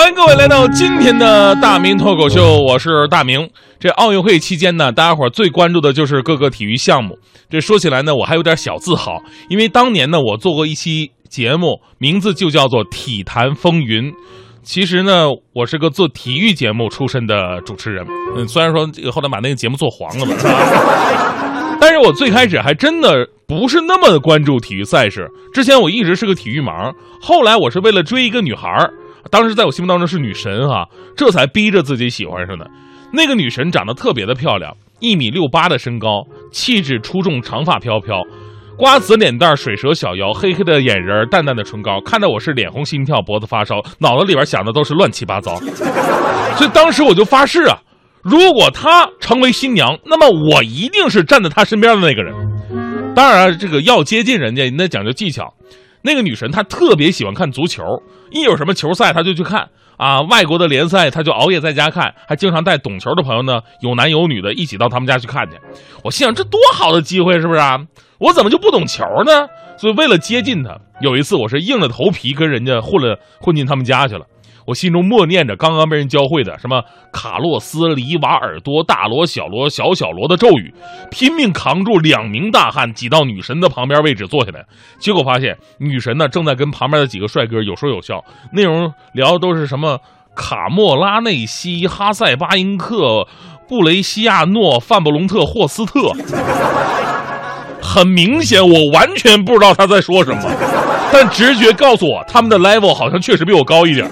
欢迎各位来到今天的大明脱口秀，我是大明。这奥运会期间呢，大家伙儿最关注的就是各个体育项目。这说起来呢，我还有点小自豪，因为当年呢，我做过一期节目，名字就叫做《体坛风云》。其实呢，我是个做体育节目出身的主持人。嗯，虽然说后来把那个节目做黄了吧，是吧？但是我最开始还真的不是那么关注体育赛事。之前我一直是个体育盲，后来我是为了追一个女孩儿，当时在我心目当中是女神哈、这才逼着自己喜欢上的。那个女神长得特别的漂亮，一米六八的身高，气质出众，长发飘飘，瓜子脸蛋，水蛇小腰，黑黑的眼仁，淡淡的唇膏，看得我是脸红心跳，脖子发烧，脑子里边想的都是乱七八糟。所以当时我就发誓啊，如果她成为新娘，那么我一定是站在她身边的那个人。当然，这个要接近人家，你得讲究技巧。那个女神她特别喜欢看足球，一有什么球赛她就去看啊，外国的联赛她就熬夜在家看，还经常带懂球的朋友呢，有男有女的一起到他们家去看去。我心想这多好的机会是不是啊？我怎么就不懂球呢？所以为了接近她，有一次我是硬着头皮跟人家混了混进他们家去了。我心中默念着刚刚被人教会的什么卡洛斯、里瓦尔多、大罗、小罗、小小罗的咒语，拼命扛住两名大汉挤到女神的旁边位置坐下来。结果发现女神呢正在跟旁边的几个帅哥有说有笑，内容聊的都是什么卡莫拉内西、哈塞巴因克、布雷西亚诺、范布隆特、霍斯特。很明显，我完全不知道他在说什么，但直觉告诉我，他们的 level 好像确实比我高一点。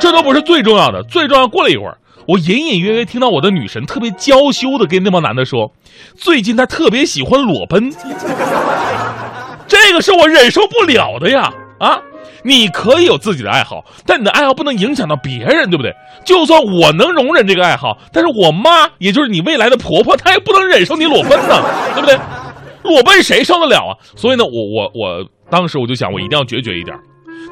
这都不是最重要的，最重要过了一会儿，我隐隐约约听到我的女神特别娇羞的跟那帮男的说，最近她特别喜欢裸奔，这个是我忍受不了的呀！啊，你可以有自己的爱好，但你的爱好不能影响到别人，对不对？就算我能容忍这个爱好，但是我妈，也就是你未来的婆婆，她也不能忍受你裸奔呢，对不对？裸奔谁受得了啊？所以呢，我我我当时我就想，我一定要决绝一点，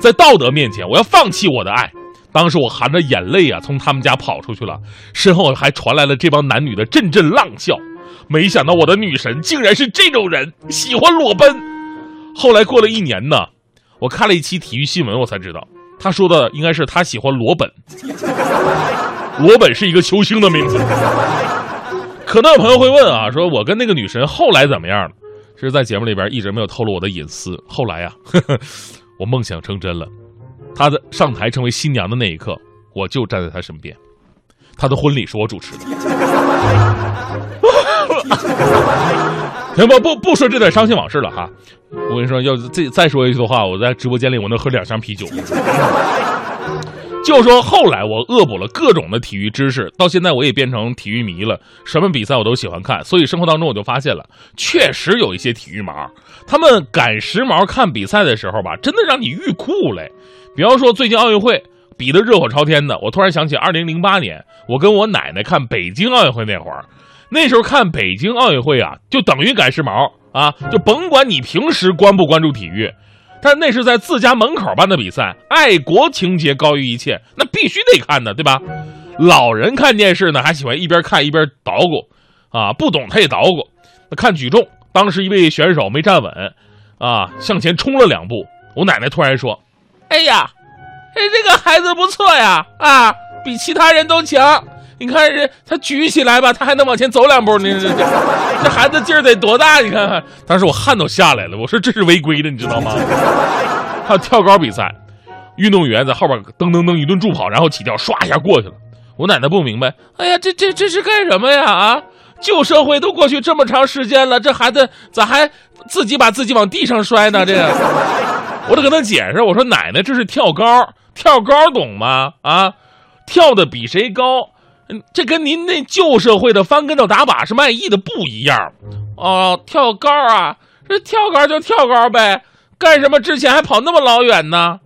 在道德面前，我要放弃我的爱。当时我含着眼泪啊，从他们家跑出去了，身后还传来了这帮男女的阵阵浪笑。没想到我的女神竟然是这种人，喜欢裸奔。后来过了一年呢，我看了一期体育新闻，我才知道，他说的应该是他喜欢罗本。罗本是一个球星的名字。可能有朋友会问啊，说我跟那个女神后来怎么样了？其实，在节目里边一直没有透露我的隐私。后来呀，呵 呵我梦想成真了。她的上台成为新娘的那一刻，我就站在她身边。她的婚礼是我主持的。行吧，不不说这段伤心往事了哈。我跟你说，要再再说一句的话，我在直播间里我能喝两箱啤酒。就说后来我恶补了各种的体育知识，到现在我也变成体育迷了，什么比赛我都喜欢看。所以生活当中我就发现了，确实有一些体育盲，他们赶时髦看比赛的时候吧，真的让你欲哭无泪。比方说最近奥运会比得热火朝天的，我突然想起二零零八年我跟我奶奶看北京奥运会那会儿，那时候看北京奥运会啊，就等于赶时髦啊，就甭管你平时关不关注体育。但那是在自家门口办的比赛，爱国情节高于一切，那必须得看的，对吧？老人看电视呢，还喜欢一边看一边捣鼓，啊，不懂他也捣鼓。那看举重，当时一位选手没站稳，啊，向前冲了两步，我奶奶突然说：“哎呀，哎，这个孩子不错呀，啊，比其他人都强。你看这他举起来吧，他还能往前走两步呢。这这这孩子劲儿得多大？你看看，当时我汗都下来了。我说这是违规的，你知道吗？还有跳高比赛，运动员在后边噔噔噔一顿助跑，然后起跳，唰一下过去了。我奶奶不明白，哎呀，这这这是干什么呀？啊，旧社会都过去这么长时间了，这孩子咋还自己把自己往地上摔呢？这个，我得跟他解释，我说奶奶这是跳高，跳高懂吗？啊，跳的比谁高。嗯，这跟您那旧社会的翻跟头打把式卖艺的不一样，哦，跳高啊，这跳高就跳高呗，干什么之前还跑那么老远呢？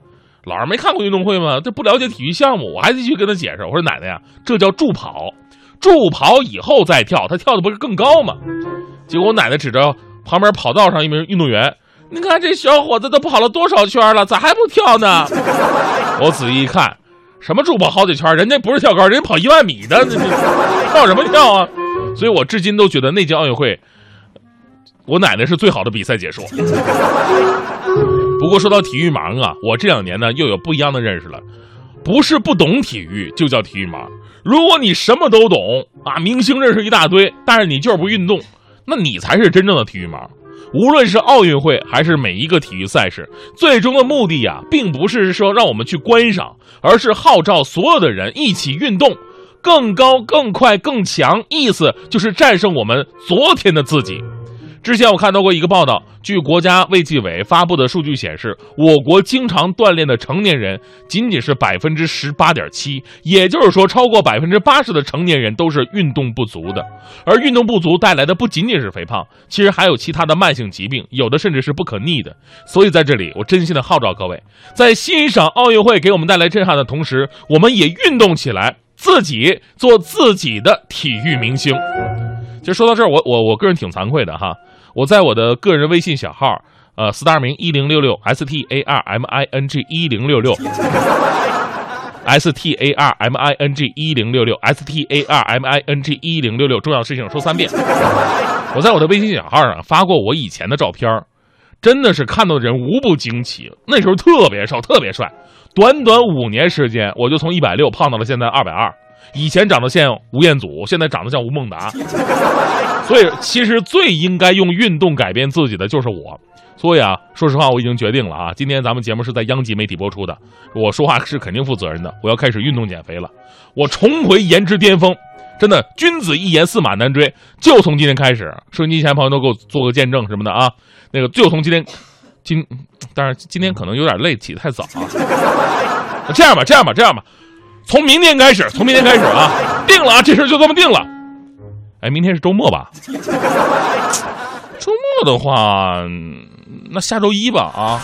老人没看过运动会吗？这不了解体育项目，我还得去跟他解释。我说奶奶呀，这叫助跑，助跑以后再跳，他跳的不是更高吗？结果我奶奶指着旁边跑道上一名运动员，你看这小伙子都跑了多少圈了，咋还不跳呢？我仔细一看。什么助跑好几圈？人家不是跳高，人家跑一万米的，跳什么跳啊？所以我至今都觉得那届奥运会，我奶奶是最好的比赛解说。不过说到体育盲啊，我这两年呢又有不一样的认识了。不是不懂体育就叫体育盲。如果你什么都懂啊，明星认识一大堆，但是你就是不运动，那你才是真正的体育盲。无论是奥运会还是每一个体育赛事，最终的目的呀，并不是说让我们去观赏，而是号召所有的人一起运动，更高、更快、更强。意思就是战胜我们昨天的自己。之前我看到过一个报道，据国家卫计委发布的数据显示，我国经常锻炼的成年人仅仅是百分之十八点七，也就是说，超过百分之八十的成年人都是运动不足的。而运动不足带来的不仅仅是肥胖，其实还有其他的慢性疾病，有的甚至是不可逆的。所以在这里，我真心的号召各位，在欣赏奥运会给我们带来震撼的同时，我们也运动起来，自己做自己的体育明星。其实说到这儿，我我我个人挺惭愧的哈。我在我的个人微信小号，呃，star 名一零六六 s t a r m i n g 一零六六 s t a r m i n g 一零六六 s t a r m i n g 一零六六，重要事情说三遍。我在我的微信小号上发过我以前的照片真的是看到的人无不惊奇。那时候特别瘦，特别帅，短短五年时间，我就从一百六胖到了现在二百二。以前长得像吴彦祖，现在长得像吴孟达，所以其实最应该用运动改变自己的就是我。所以啊，说实话，我已经决定了啊，今天咱们节目是在央极媒体播出的，我说话是肯定负责任的。我要开始运动减肥了，我重回颜值巅峰，真的，君子一言驷马难追，就从今天开始。收音机前朋友都给我做个见证什么的啊，那个就从今天，今，当然今天可能有点累，起得太早啊。这样吧，这样吧，这样吧。从明天开始，从明天开始啊，定了啊，这事就这么定了。哎，明天是周末吧？周末的话，那下周一吧啊。